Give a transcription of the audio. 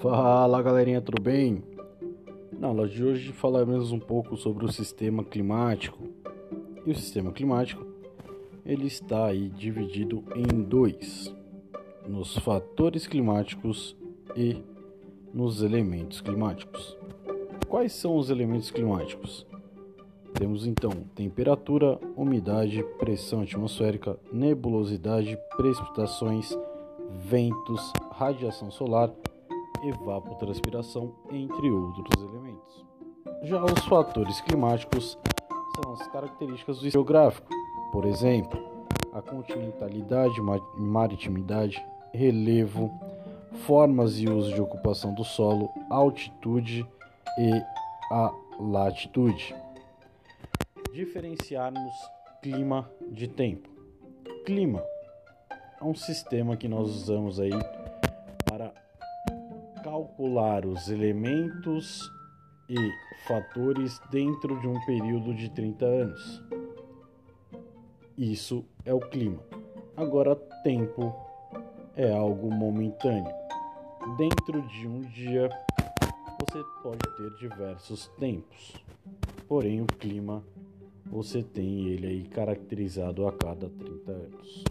Fala galerinha, tudo bem? Na aula de hoje falaremos um pouco sobre o sistema climático. E o sistema climático ele está aí dividido em dois: nos fatores climáticos e nos elementos climáticos. Quais são os elementos climáticos? Temos então temperatura, umidade, pressão atmosférica, nebulosidade, precipitações, ventos, radiação solar, evapotranspiração, entre outros elementos. Já os fatores climáticos são as características do geográfico, por exemplo, a continentalidade, maritimidade, relevo, formas e uso de ocupação do solo, altitude e a latitude. Diferenciarmos clima de tempo. Clima é um sistema que nós usamos aí calcular os elementos e fatores dentro de um período de 30 anos. Isso é o clima. Agora, tempo é algo momentâneo. Dentro de um dia, você pode ter diversos tempos. Porém, o clima você tem ele aí caracterizado a cada 30 anos.